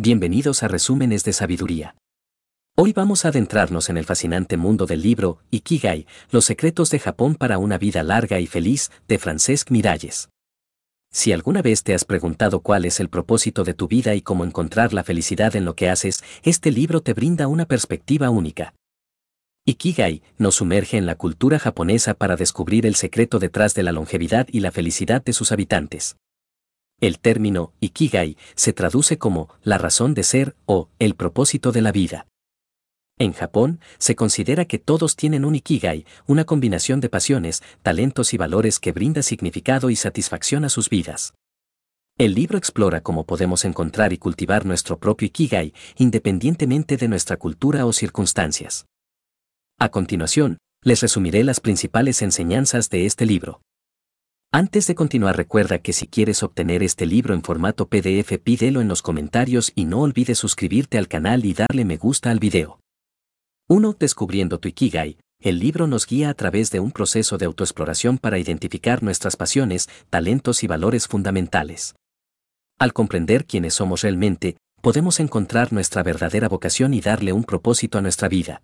Bienvenidos a Resúmenes de Sabiduría. Hoy vamos a adentrarnos en el fascinante mundo del libro Ikigai, Los secretos de Japón para una vida larga y feliz, de Francesc Miralles. Si alguna vez te has preguntado cuál es el propósito de tu vida y cómo encontrar la felicidad en lo que haces, este libro te brinda una perspectiva única. Ikigai nos sumerge en la cultura japonesa para descubrir el secreto detrás de la longevidad y la felicidad de sus habitantes. El término Ikigai se traduce como la razón de ser o el propósito de la vida. En Japón, se considera que todos tienen un Ikigai, una combinación de pasiones, talentos y valores que brinda significado y satisfacción a sus vidas. El libro explora cómo podemos encontrar y cultivar nuestro propio Ikigai, independientemente de nuestra cultura o circunstancias. A continuación, les resumiré las principales enseñanzas de este libro. Antes de continuar recuerda que si quieres obtener este libro en formato PDF pídelo en los comentarios y no olvides suscribirte al canal y darle me gusta al video. 1. Descubriendo tu Ikigai. El libro nos guía a través de un proceso de autoexploración para identificar nuestras pasiones, talentos y valores fundamentales. Al comprender quiénes somos realmente, podemos encontrar nuestra verdadera vocación y darle un propósito a nuestra vida.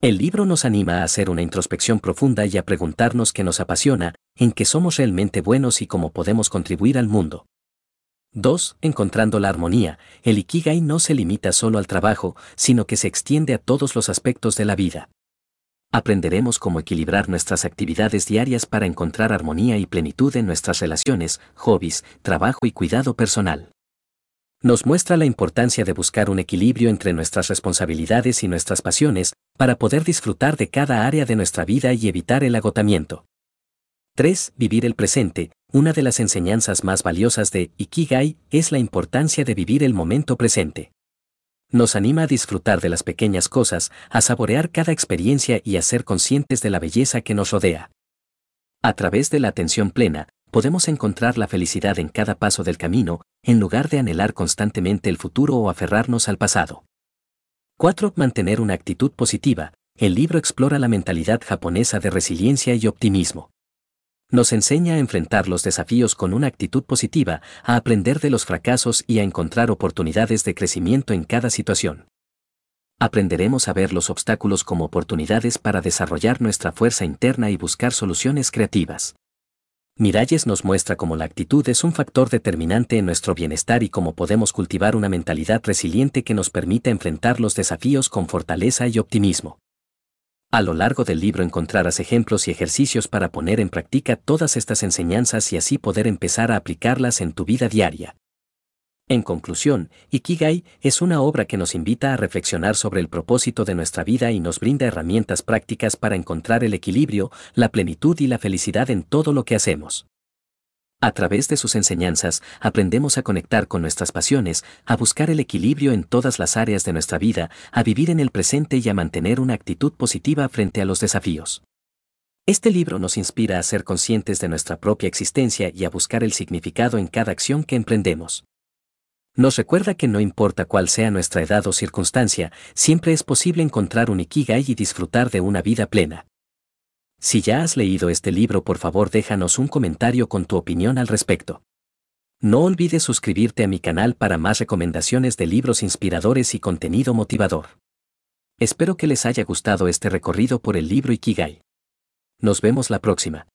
El libro nos anima a hacer una introspección profunda y a preguntarnos qué nos apasiona, en qué somos realmente buenos y cómo podemos contribuir al mundo. 2. Encontrando la armonía, el Ikigai no se limita solo al trabajo, sino que se extiende a todos los aspectos de la vida. Aprenderemos cómo equilibrar nuestras actividades diarias para encontrar armonía y plenitud en nuestras relaciones, hobbies, trabajo y cuidado personal nos muestra la importancia de buscar un equilibrio entre nuestras responsabilidades y nuestras pasiones, para poder disfrutar de cada área de nuestra vida y evitar el agotamiento. 3. Vivir el presente. Una de las enseñanzas más valiosas de Ikigai es la importancia de vivir el momento presente. Nos anima a disfrutar de las pequeñas cosas, a saborear cada experiencia y a ser conscientes de la belleza que nos rodea. A través de la atención plena, podemos encontrar la felicidad en cada paso del camino, en lugar de anhelar constantemente el futuro o aferrarnos al pasado. 4. Mantener una actitud positiva. El libro explora la mentalidad japonesa de resiliencia y optimismo. Nos enseña a enfrentar los desafíos con una actitud positiva, a aprender de los fracasos y a encontrar oportunidades de crecimiento en cada situación. Aprenderemos a ver los obstáculos como oportunidades para desarrollar nuestra fuerza interna y buscar soluciones creativas. Miralles nos muestra cómo la actitud es un factor determinante en nuestro bienestar y cómo podemos cultivar una mentalidad resiliente que nos permita enfrentar los desafíos con fortaleza y optimismo. A lo largo del libro encontrarás ejemplos y ejercicios para poner en práctica todas estas enseñanzas y así poder empezar a aplicarlas en tu vida diaria. En conclusión, Ikigai es una obra que nos invita a reflexionar sobre el propósito de nuestra vida y nos brinda herramientas prácticas para encontrar el equilibrio, la plenitud y la felicidad en todo lo que hacemos. A través de sus enseñanzas, aprendemos a conectar con nuestras pasiones, a buscar el equilibrio en todas las áreas de nuestra vida, a vivir en el presente y a mantener una actitud positiva frente a los desafíos. Este libro nos inspira a ser conscientes de nuestra propia existencia y a buscar el significado en cada acción que emprendemos. Nos recuerda que no importa cuál sea nuestra edad o circunstancia, siempre es posible encontrar un Ikigai y disfrutar de una vida plena. Si ya has leído este libro, por favor déjanos un comentario con tu opinión al respecto. No olvides suscribirte a mi canal para más recomendaciones de libros inspiradores y contenido motivador. Espero que les haya gustado este recorrido por el libro Ikigai. Nos vemos la próxima.